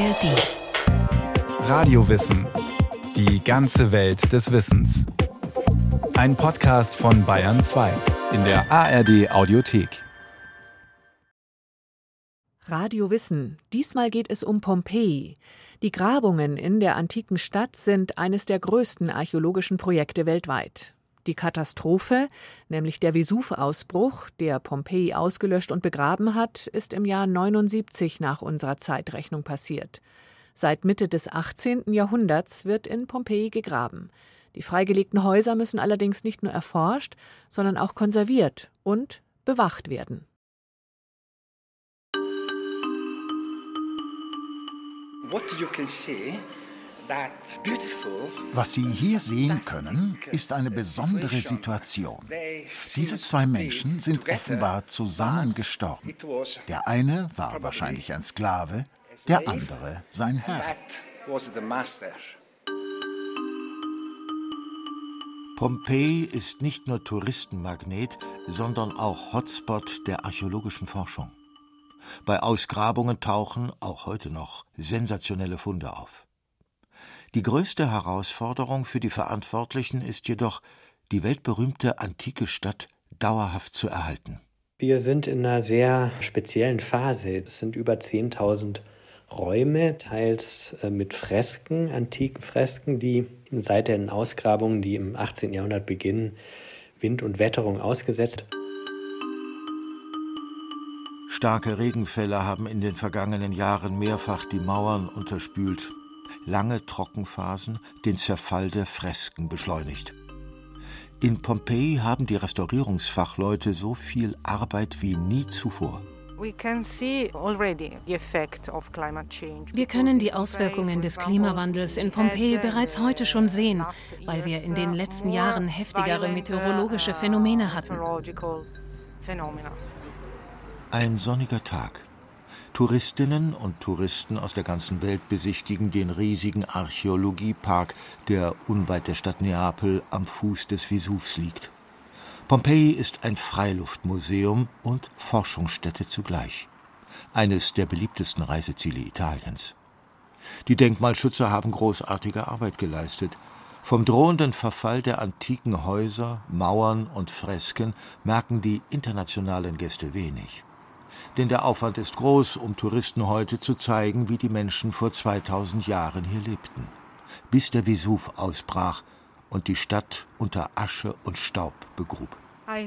ARD. Radiowissen. Die ganze Welt des Wissens. Ein Podcast von Bayern 2 in der ARD Audiothek. Radio Wissen. Diesmal geht es um Pompeji. Die Grabungen in der antiken Stadt sind eines der größten archäologischen Projekte weltweit. Die Katastrophe, nämlich der Vesuv-Ausbruch, der Pompeji ausgelöscht und begraben hat, ist im Jahr 79 nach unserer Zeitrechnung passiert. Seit Mitte des 18. Jahrhunderts wird in Pompeji gegraben. Die freigelegten Häuser müssen allerdings nicht nur erforscht, sondern auch konserviert und bewacht werden. What you can see was Sie hier sehen können, ist eine besondere Situation. Diese zwei Menschen sind offenbar zusammen gestorben. Der eine war wahrscheinlich ein Sklave, der andere sein Herr. Pompeji ist nicht nur Touristenmagnet, sondern auch Hotspot der archäologischen Forschung. Bei Ausgrabungen tauchen, auch heute noch, sensationelle Funde auf. Die größte Herausforderung für die Verantwortlichen ist jedoch, die weltberühmte antike Stadt dauerhaft zu erhalten. Wir sind in einer sehr speziellen Phase. Es sind über 10.000 Räume, teils äh, mit Fresken, antiken Fresken, die seit den Ausgrabungen, die im 18. Jahrhundert beginnen, Wind und Wetterung ausgesetzt. Starke Regenfälle haben in den vergangenen Jahren mehrfach die Mauern unterspült lange Trockenphasen den Zerfall der Fresken beschleunigt. In Pompeji haben die Restaurierungsfachleute so viel Arbeit wie nie zuvor. Wir können die Auswirkungen des Klimawandels in Pompeji bereits heute schon sehen, weil wir in den letzten Jahren heftigere meteorologische Phänomene hatten. Ein sonniger Tag. Touristinnen und Touristen aus der ganzen Welt besichtigen den riesigen Archäologiepark, der unweit der Stadt Neapel am Fuß des Vesuvs liegt. Pompeji ist ein Freiluftmuseum und Forschungsstätte zugleich. Eines der beliebtesten Reiseziele Italiens. Die Denkmalschützer haben großartige Arbeit geleistet. Vom drohenden Verfall der antiken Häuser, Mauern und Fresken merken die internationalen Gäste wenig denn der Aufwand ist groß, um Touristen heute zu zeigen, wie die Menschen vor 2000 Jahren hier lebten. Bis der Vesuv ausbrach und die Stadt unter Asche und Staub begrub. Uh,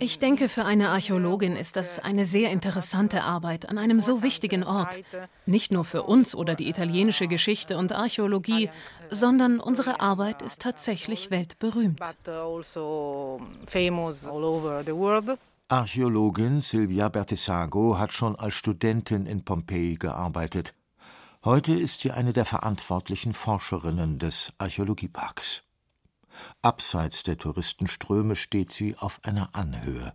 ich denke, für eine Archäologin ist das eine sehr interessante Arbeit an einem so wichtigen Ort. Nicht nur für uns oder die italienische Geschichte und Archäologie, sondern unsere Arbeit ist tatsächlich weltberühmt. Also Archäologin Silvia Bertesago hat schon als Studentin in Pompeji gearbeitet. Heute ist sie eine der verantwortlichen Forscherinnen des Archäologieparks. Abseits der Touristenströme steht sie auf einer Anhöhe,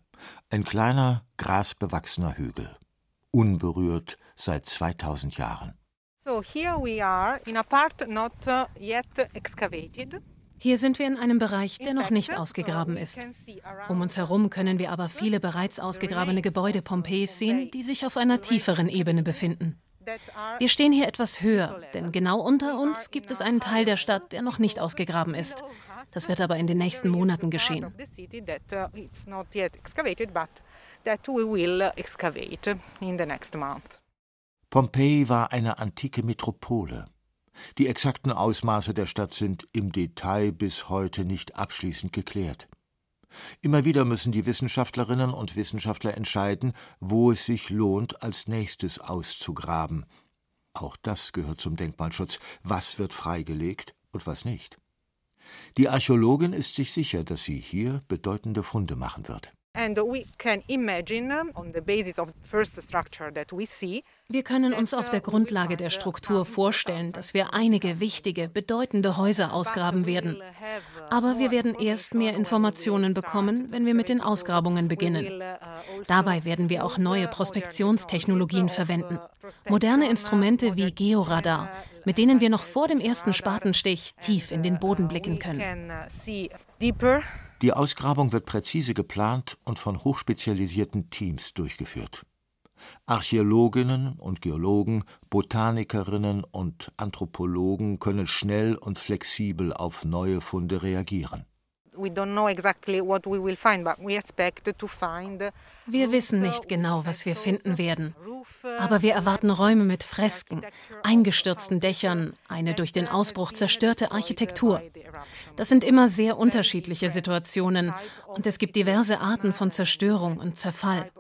ein kleiner, grasbewachsener Hügel, unberührt seit 2000 Jahren. So here we are in a part not uh, yet excavated. Hier sind wir in einem Bereich, der noch nicht ausgegraben ist. Um uns herum können wir aber viele bereits ausgegrabene Gebäude Pompejis sehen, die sich auf einer tieferen Ebene befinden. Wir stehen hier etwas höher, denn genau unter uns gibt es einen Teil der Stadt, der noch nicht ausgegraben ist. Das wird aber in den nächsten Monaten geschehen. Pompeji war eine antike Metropole. Die exakten Ausmaße der Stadt sind im Detail bis heute nicht abschließend geklärt. Immer wieder müssen die Wissenschaftlerinnen und Wissenschaftler entscheiden, wo es sich lohnt, als nächstes auszugraben. Auch das gehört zum Denkmalschutz. Was wird freigelegt und was nicht? Die Archäologin ist sich sicher, dass sie hier bedeutende Funde machen wird. Wir können uns auf der Grundlage der Struktur vorstellen, dass wir einige wichtige, bedeutende Häuser ausgraben werden. Aber wir werden erst mehr Informationen bekommen, wenn wir mit den Ausgrabungen beginnen. Dabei werden wir auch neue Prospektionstechnologien verwenden. Moderne Instrumente wie Georadar, mit denen wir noch vor dem ersten Spatenstich tief in den Boden blicken können. Die Ausgrabung wird präzise geplant und von hochspezialisierten Teams durchgeführt. Archäologinnen und Geologen, Botanikerinnen und Anthropologen können schnell und flexibel auf neue Funde reagieren. Wir wissen nicht genau, was wir finden werden. Aber wir erwarten Räume mit Fresken, eingestürzten Dächern, eine durch den Ausbruch zerstörte Architektur. Das sind immer sehr unterschiedliche Situationen und es gibt diverse Arten von Zerstörung und Zerfall.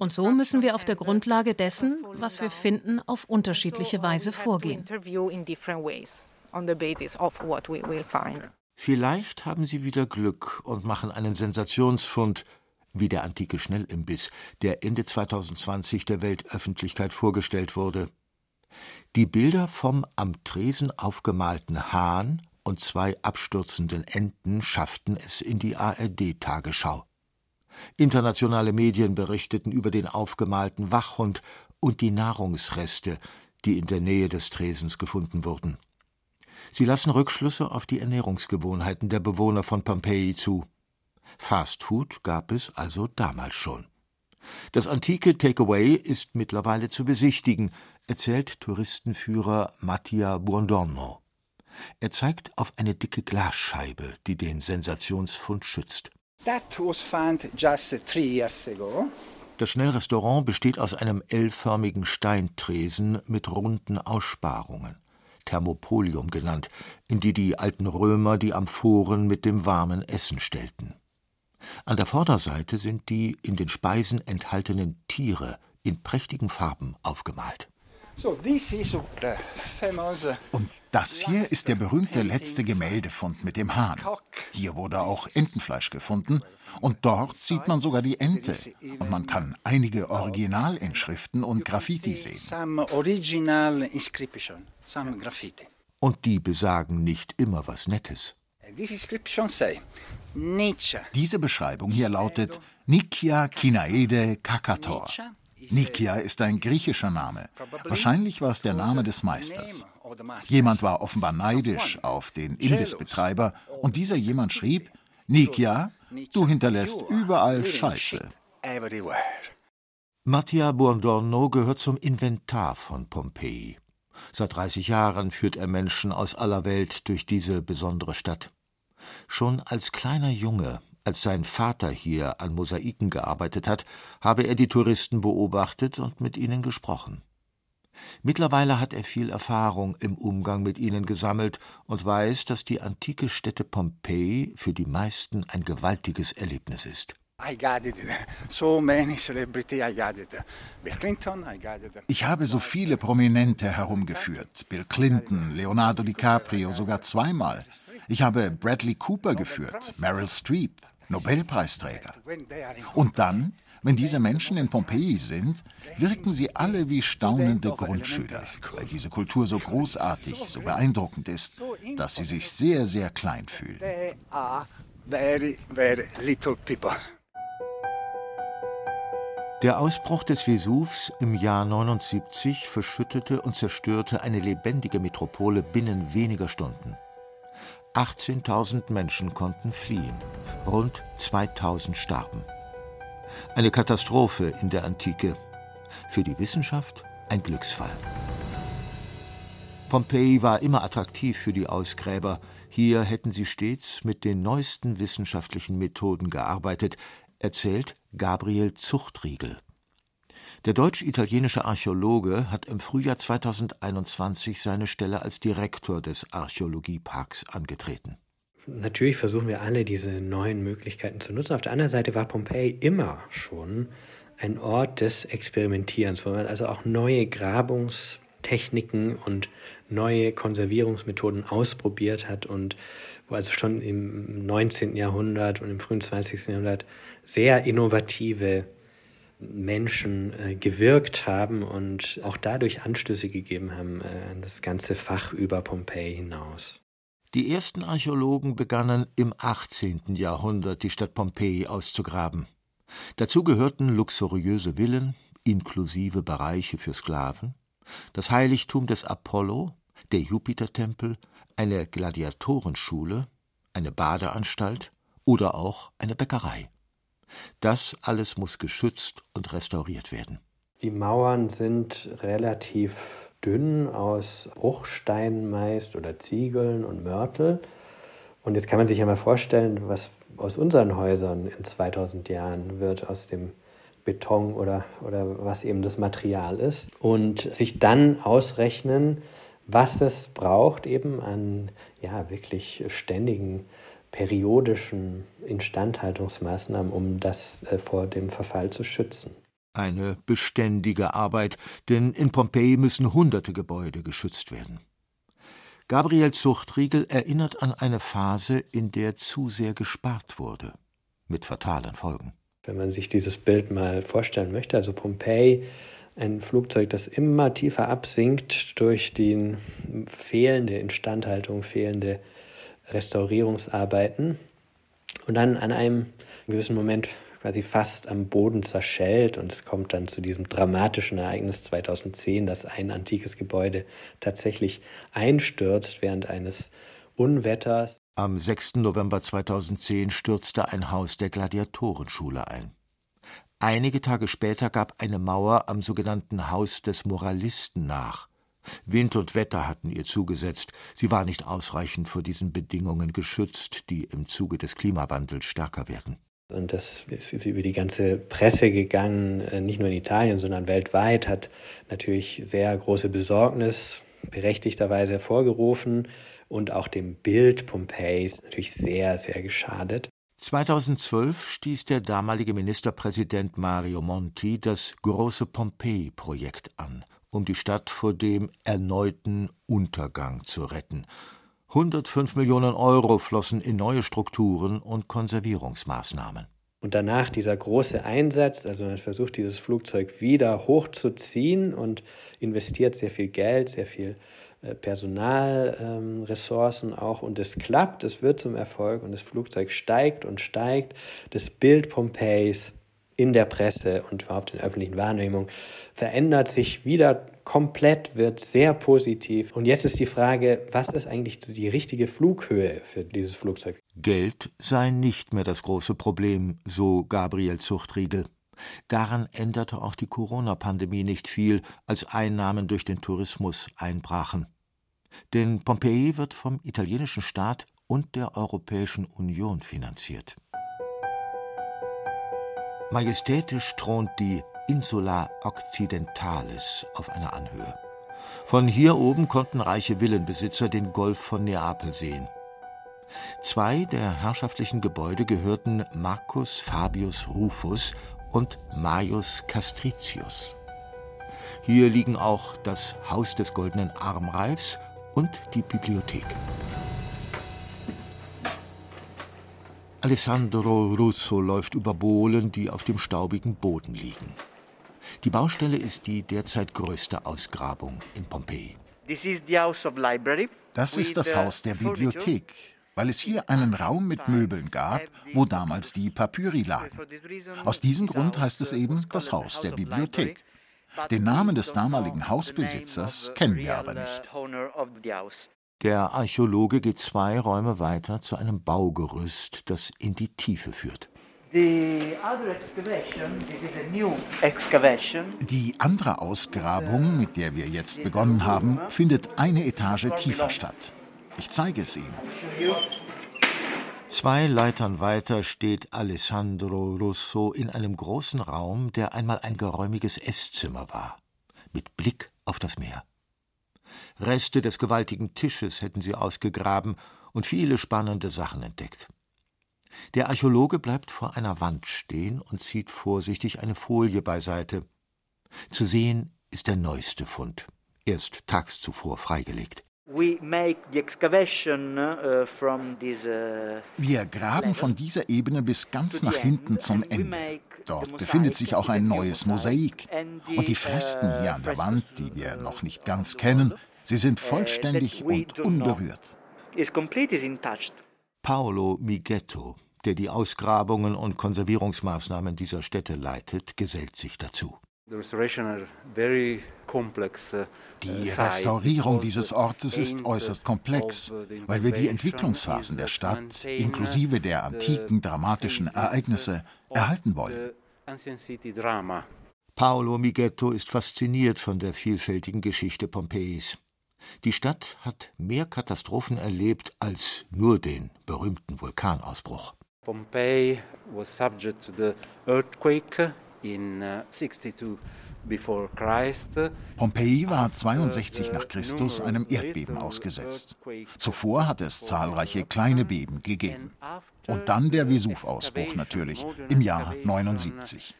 Und so müssen wir auf der Grundlage dessen, was wir finden, auf unterschiedliche Weise vorgehen. Vielleicht haben Sie wieder Glück und machen einen Sensationsfund, wie der antike Schnellimbiss, der Ende 2020 der Weltöffentlichkeit vorgestellt wurde. Die Bilder vom am Tresen aufgemalten Hahn und zwei abstürzenden Enten schafften es in die ARD-Tagesschau. Internationale Medien berichteten über den aufgemalten Wachhund und die Nahrungsreste, die in der Nähe des Tresens gefunden wurden. Sie lassen Rückschlüsse auf die Ernährungsgewohnheiten der Bewohner von Pompeji zu. Fastfood gab es also damals schon. Das antike Takeaway ist mittlerweile zu besichtigen, erzählt Touristenführer Mattia Buondorno. Er zeigt auf eine dicke Glasscheibe, die den Sensationsfund schützt. Das Schnellrestaurant besteht aus einem L-förmigen Steintresen mit runden Aussparungen. Thermopolium genannt, in die die alten Römer die Amphoren mit dem warmen Essen stellten. An der Vorderseite sind die in den Speisen enthaltenen Tiere in prächtigen Farben aufgemalt. Und das hier ist der berühmte letzte Gemäldefund mit dem Hahn. Hier wurde auch Entenfleisch gefunden und dort sieht man sogar die Ente. Und man kann einige Originalinschriften und Graffiti sehen. Und die besagen nicht immer was Nettes. Diese Beschreibung hier lautet Nikia Kinaede Kakator. Nikia ist ein griechischer Name. Wahrscheinlich war es der Name des Meisters. Jemand war offenbar neidisch auf den Imbissbetreiber und dieser jemand schrieb, Nikia, du hinterlässt überall Scheiße. Mattia Buondorno gehört zum Inventar von Pompeji. Seit 30 Jahren führt er Menschen aus aller Welt durch diese besondere Stadt. Schon als kleiner Junge als sein Vater hier an Mosaiken gearbeitet hat, habe er die Touristen beobachtet und mit ihnen gesprochen. Mittlerweile hat er viel Erfahrung im Umgang mit ihnen gesammelt und weiß, dass die antike Stätte Pompeji für die meisten ein gewaltiges Erlebnis ist. Ich habe so viele Prominente herumgeführt. Bill Clinton, Leonardo DiCaprio sogar zweimal. Ich habe Bradley Cooper geführt, Meryl Streep, Nobelpreisträger. Und dann, wenn diese Menschen in Pompeji sind, wirken sie alle wie staunende Grundschüler, weil diese Kultur so großartig, so beeindruckend ist, dass sie sich sehr, sehr klein fühlen. Der Ausbruch des Vesuvs im Jahr 79 verschüttete und zerstörte eine lebendige Metropole binnen weniger Stunden. 18.000 Menschen konnten fliehen, rund 2.000 starben. Eine Katastrophe in der Antike, für die Wissenschaft ein Glücksfall. Pompeji war immer attraktiv für die Ausgräber. Hier hätten sie stets mit den neuesten wissenschaftlichen Methoden gearbeitet, erzählt Gabriel Zuchtriegel. Der deutsch-italienische Archäologe hat im Frühjahr 2021 seine Stelle als Direktor des Archäologieparks angetreten. Natürlich versuchen wir alle, diese neuen Möglichkeiten zu nutzen. Auf der anderen Seite war Pompeji immer schon ein Ort des Experimentierens, wo man also auch neue Grabungstechniken und neue Konservierungsmethoden ausprobiert hat und wo also schon im 19. Jahrhundert und im frühen 20. Jahrhundert sehr innovative Menschen äh, gewirkt haben und auch dadurch Anstöße gegeben haben äh, an das ganze Fach über Pompeji hinaus. Die ersten Archäologen begannen im 18. Jahrhundert die Stadt Pompeji auszugraben. Dazu gehörten luxuriöse Villen, inklusive Bereiche für Sklaven, das Heiligtum des Apollo, der Jupitertempel, eine Gladiatorenschule, eine Badeanstalt oder auch eine Bäckerei. Das alles muss geschützt und restauriert werden. Die Mauern sind relativ dünn aus Bruchsteinen meist oder Ziegeln und Mörtel. Und jetzt kann man sich ja mal vorstellen, was aus unseren Häusern in 2000 Jahren wird, aus dem Beton oder, oder was eben das Material ist. Und sich dann ausrechnen, was es braucht eben an ja, wirklich ständigen periodischen Instandhaltungsmaßnahmen, um das äh, vor dem Verfall zu schützen. Eine beständige Arbeit, denn in Pompeji müssen hunderte Gebäude geschützt werden. Gabriel Zuchtriegel erinnert an eine Phase, in der zu sehr gespart wurde, mit fatalen Folgen. Wenn man sich dieses Bild mal vorstellen möchte, also Pompeji, ein Flugzeug, das immer tiefer absinkt durch die fehlende Instandhaltung, fehlende Restaurierungsarbeiten und dann an einem gewissen Moment quasi fast am Boden zerschellt und es kommt dann zu diesem dramatischen Ereignis 2010, dass ein antikes Gebäude tatsächlich einstürzt während eines Unwetters. Am 6. November 2010 stürzte ein Haus der Gladiatorenschule ein. Einige Tage später gab eine Mauer am sogenannten Haus des Moralisten nach. Wind und Wetter hatten ihr zugesetzt, sie war nicht ausreichend vor diesen Bedingungen geschützt, die im Zuge des Klimawandels stärker werden. Und das ist über die ganze Presse gegangen, äh, nicht nur in Italien, sondern weltweit, hat natürlich sehr große Besorgnis berechtigterweise hervorgerufen und auch dem Bild Pompeis natürlich sehr, sehr geschadet. 2012 stieß der damalige Ministerpräsident Mario Monti das große Pompeji-Projekt an, um die Stadt vor dem erneuten Untergang zu retten 105 Millionen Euro flossen in neue Strukturen und Konservierungsmaßnahmen. Und danach dieser große Einsatz, also man versucht dieses Flugzeug wieder hochzuziehen und investiert sehr viel Geld, sehr viel äh, Personalressourcen ähm, auch und es klappt, es wird zum Erfolg und das Flugzeug steigt und steigt. Das Bild Pompeis in der Presse und überhaupt in der öffentlichen Wahrnehmung verändert sich wieder komplett, wird sehr positiv. Und jetzt ist die Frage, was ist eigentlich die richtige Flughöhe für dieses Flugzeug? Geld sei nicht mehr das große Problem, so Gabriel Zuchtriegel. Daran änderte auch die Corona-Pandemie nicht viel, als Einnahmen durch den Tourismus einbrachen. Denn Pompeji wird vom italienischen Staat und der Europäischen Union finanziert. Majestätisch thront die Insula Occidentalis auf einer Anhöhe. Von hier oben konnten reiche Villenbesitzer den Golf von Neapel sehen. Zwei der herrschaftlichen Gebäude gehörten Marcus Fabius Rufus und Maius Castricius. Hier liegen auch das Haus des goldenen Armreifs und die Bibliothek. Alessandro Russo läuft über Bohlen, die auf dem staubigen Boden liegen. Die Baustelle ist die derzeit größte Ausgrabung in Pompeji. Das ist das Haus der Bibliothek, weil es hier einen Raum mit Möbeln gab, wo damals die Papyri lagen. Aus diesem Grund heißt es eben das Haus der Bibliothek. Den Namen des damaligen Hausbesitzers kennen wir aber nicht. Der Archäologe geht zwei Räume weiter zu einem Baugerüst, das in die Tiefe führt. Die andere Ausgrabung, mit der wir jetzt begonnen haben, findet eine Etage tiefer statt. Ich zeige es Ihnen. Zwei Leitern weiter steht Alessandro Russo in einem großen Raum, der einmal ein geräumiges Esszimmer war, mit Blick auf das Meer. Reste des gewaltigen Tisches hätten sie ausgegraben und viele spannende Sachen entdeckt. Der Archäologe bleibt vor einer Wand stehen und zieht vorsichtig eine Folie beiseite. Zu sehen ist der neueste Fund, erst tags zuvor freigelegt. Uh, uh, Wir graben von dieser Ebene bis ganz nach hinten zum Ende. Dort befindet sich auch ein neues Mosaik. Und die Fresken hier an der Wand, die wir noch nicht ganz kennen, Sie sind vollständig und unberührt. Paolo Mighetto, der die Ausgrabungen und Konservierungsmaßnahmen dieser Stätte leitet, gesellt sich dazu. Die Restaurierung dieses Ortes ist äußerst komplex, weil wir die Entwicklungsphasen der Stadt inklusive der antiken dramatischen Ereignisse erhalten wollen. Paolo Mighetto ist fasziniert von der vielfältigen Geschichte Pompeis. Die Stadt hat mehr Katastrophen erlebt als nur den berühmten Vulkanausbruch. Pompeii was subject to the earthquake in 62 uh, Pompeji war 62 nach Christus einem Erdbeben ausgesetzt. Zuvor hatte es zahlreiche kleine Beben gegeben. Und dann der Vesuv-Ausbruch natürlich im Jahr 79.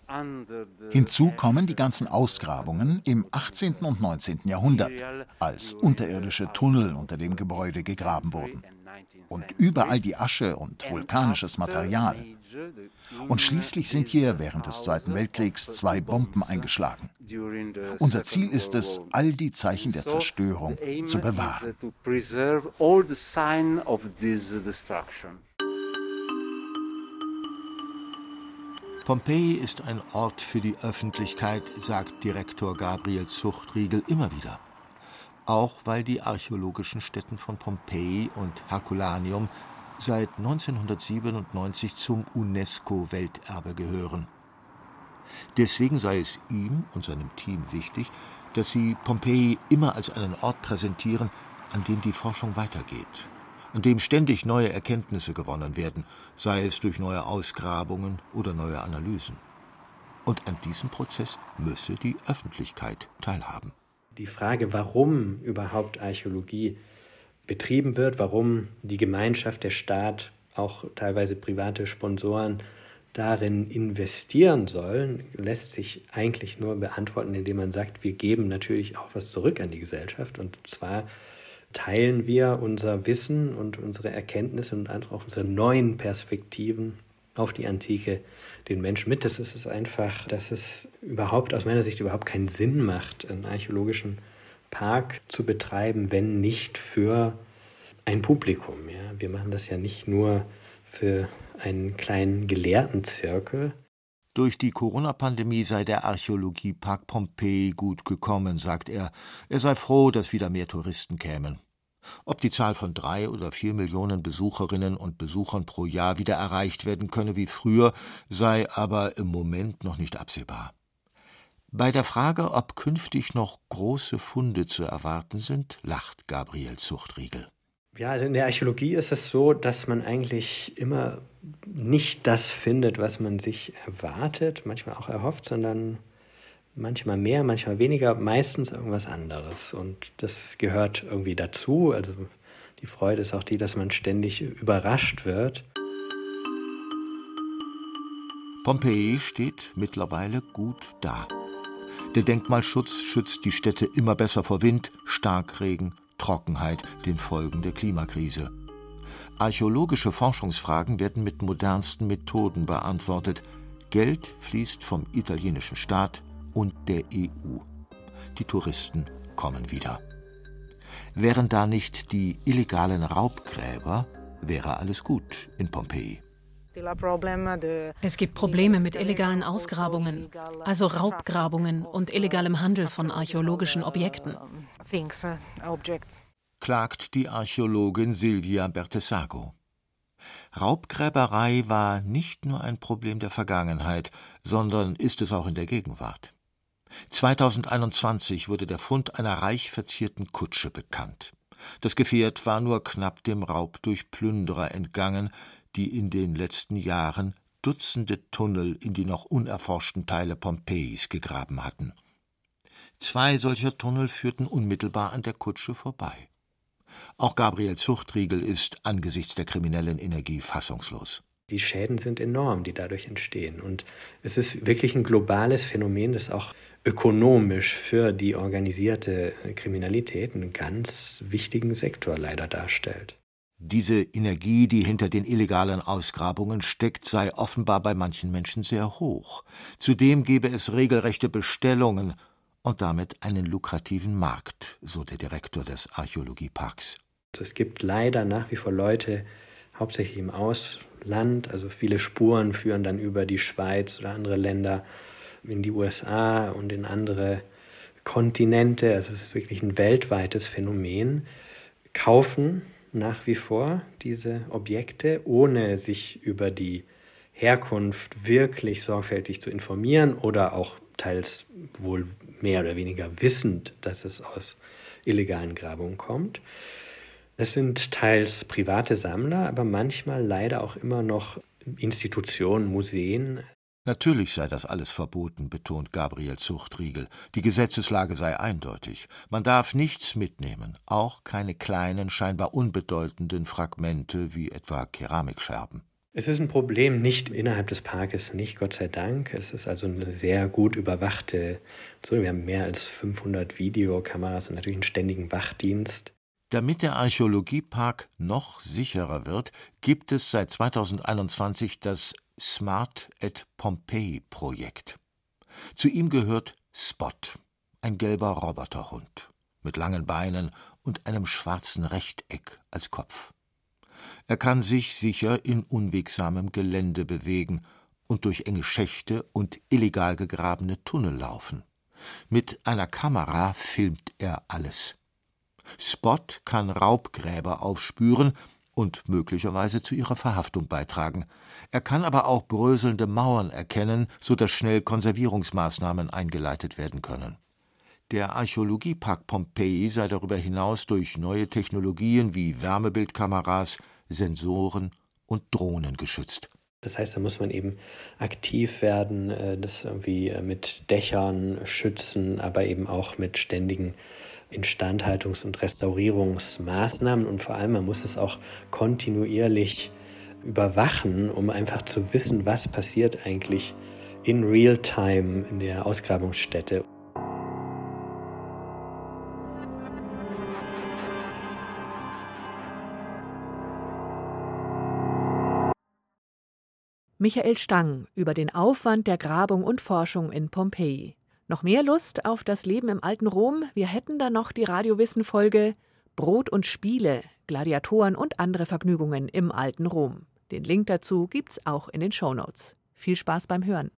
Hinzu kommen die ganzen Ausgrabungen im 18. und 19. Jahrhundert, als unterirdische Tunnel unter dem Gebäude gegraben wurden. Und überall die Asche und vulkanisches Material. Und schließlich sind hier während des Zweiten Weltkriegs zwei Bomben eingeschlagen. Unser Ziel ist es, all die Zeichen der Zerstörung zu bewahren. Pompeji ist ein Ort für die Öffentlichkeit, sagt Direktor Gabriel Zuchtriegel immer wieder. Auch weil die archäologischen Stätten von Pompeji und Herculaneum seit 1997 zum UNESCO-Welterbe gehören. Deswegen sei es ihm und seinem Team wichtig, dass sie Pompeji immer als einen Ort präsentieren, an dem die Forschung weitergeht, an dem ständig neue Erkenntnisse gewonnen werden, sei es durch neue Ausgrabungen oder neue Analysen. Und an diesem Prozess müsse die Öffentlichkeit teilhaben. Die Frage, warum überhaupt Archäologie betrieben wird, warum die Gemeinschaft, der Staat, auch teilweise private Sponsoren darin investieren sollen, lässt sich eigentlich nur beantworten, indem man sagt, wir geben natürlich auch was zurück an die Gesellschaft. Und zwar teilen wir unser Wissen und unsere Erkenntnisse und auch unsere neuen Perspektiven auf die Antike den Menschen mit. Das ist es einfach, dass es überhaupt aus meiner Sicht überhaupt keinen Sinn macht, einen archäologischen Park zu betreiben, wenn nicht für ein Publikum. Ja? Wir machen das ja nicht nur für einen kleinen Gelehrtenzirkel. Durch die Corona-Pandemie sei der Archäologiepark Pompeji gut gekommen, sagt er. Er sei froh, dass wieder mehr Touristen kämen. Ob die Zahl von drei oder vier Millionen Besucherinnen und Besuchern pro Jahr wieder erreicht werden könne wie früher, sei aber im Moment noch nicht absehbar. Bei der Frage, ob künftig noch große Funde zu erwarten sind, lacht Gabriel Zuchtriegel. Ja, also in der Archäologie ist es so, dass man eigentlich immer nicht das findet, was man sich erwartet, manchmal auch erhofft, sondern manchmal mehr, manchmal weniger, meistens irgendwas anderes. Und das gehört irgendwie dazu. Also die Freude ist auch die, dass man ständig überrascht wird. Pompeji steht mittlerweile gut da. Der Denkmalschutz schützt die Städte immer besser vor Wind, Starkregen, Trockenheit, den Folgen der Klimakrise. Archäologische Forschungsfragen werden mit modernsten Methoden beantwortet. Geld fließt vom italienischen Staat und der EU. Die Touristen kommen wieder. Wären da nicht die illegalen Raubgräber, wäre alles gut in Pompeji. Es gibt Probleme mit illegalen Ausgrabungen, also Raubgrabungen und illegalem Handel von archäologischen Objekten. Klagt die Archäologin Silvia Bertesago. Raubgräberei war nicht nur ein Problem der Vergangenheit, sondern ist es auch in der Gegenwart. 2021 wurde der Fund einer reich verzierten Kutsche bekannt. Das Gefährt war nur knapp dem Raub durch Plünderer entgangen, die in den letzten Jahren Dutzende Tunnel in die noch unerforschten Teile Pompeis gegraben hatten. Zwei solcher Tunnel führten unmittelbar an der Kutsche vorbei. Auch Gabriel Zuchtriegel ist angesichts der kriminellen Energie fassungslos. Die Schäden sind enorm, die dadurch entstehen. Und es ist wirklich ein globales Phänomen, das auch ökonomisch für die organisierte Kriminalität einen ganz wichtigen Sektor leider darstellt. Diese Energie, die hinter den illegalen Ausgrabungen steckt, sei offenbar bei manchen Menschen sehr hoch. Zudem gebe es regelrechte Bestellungen und damit einen lukrativen Markt, so der Direktor des Archäologieparks. Es gibt leider nach wie vor Leute, hauptsächlich im Ausland, also viele Spuren führen dann über die Schweiz oder andere Länder in die USA und in andere Kontinente, also es ist wirklich ein weltweites Phänomen, kaufen nach wie vor diese Objekte, ohne sich über die Herkunft wirklich sorgfältig zu informieren oder auch teils wohl mehr oder weniger wissend, dass es aus illegalen Grabungen kommt. Es sind teils private Sammler, aber manchmal leider auch immer noch Institutionen, Museen. Natürlich sei das alles verboten, betont Gabriel Zuchtriegel. Die Gesetzeslage sei eindeutig. Man darf nichts mitnehmen, auch keine kleinen, scheinbar unbedeutenden Fragmente wie etwa Keramikscherben. Es ist ein Problem nicht innerhalb des Parkes, nicht Gott sei Dank. Es ist also eine sehr gut überwachte, so, wir haben mehr als 500 Videokameras und natürlich einen ständigen Wachdienst. Damit der Archäologiepark noch sicherer wird, gibt es seit 2021 das Smart at Pompeii Projekt. Zu ihm gehört Spot, ein gelber Roboterhund mit langen Beinen und einem schwarzen Rechteck als Kopf. Er kann sich sicher in unwegsamem Gelände bewegen und durch enge Schächte und illegal gegrabene Tunnel laufen. Mit einer Kamera filmt er alles. Spot kann Raubgräber aufspüren und möglicherweise zu ihrer Verhaftung beitragen. Er kann aber auch bröselnde Mauern erkennen, so dass schnell Konservierungsmaßnahmen eingeleitet werden können. Der Archäologiepark Pompeji sei darüber hinaus durch neue Technologien wie Wärmebildkameras, Sensoren und Drohnen geschützt. Das heißt, da muss man eben aktiv werden, äh, das irgendwie äh, mit Dächern schützen, aber eben auch mit ständigen Instandhaltungs- und Restaurierungsmaßnahmen und vor allem, man muss es auch kontinuierlich überwachen, um einfach zu wissen, was passiert eigentlich in Real-Time in der Ausgrabungsstätte. Michael Stang über den Aufwand der Grabung und Forschung in Pompeji. Noch mehr Lust auf das Leben im alten Rom? Wir hätten da noch die Radiowissen-Folge Brot und Spiele, Gladiatoren und andere Vergnügungen im alten Rom. Den Link dazu gibt's auch in den Shownotes. Viel Spaß beim Hören.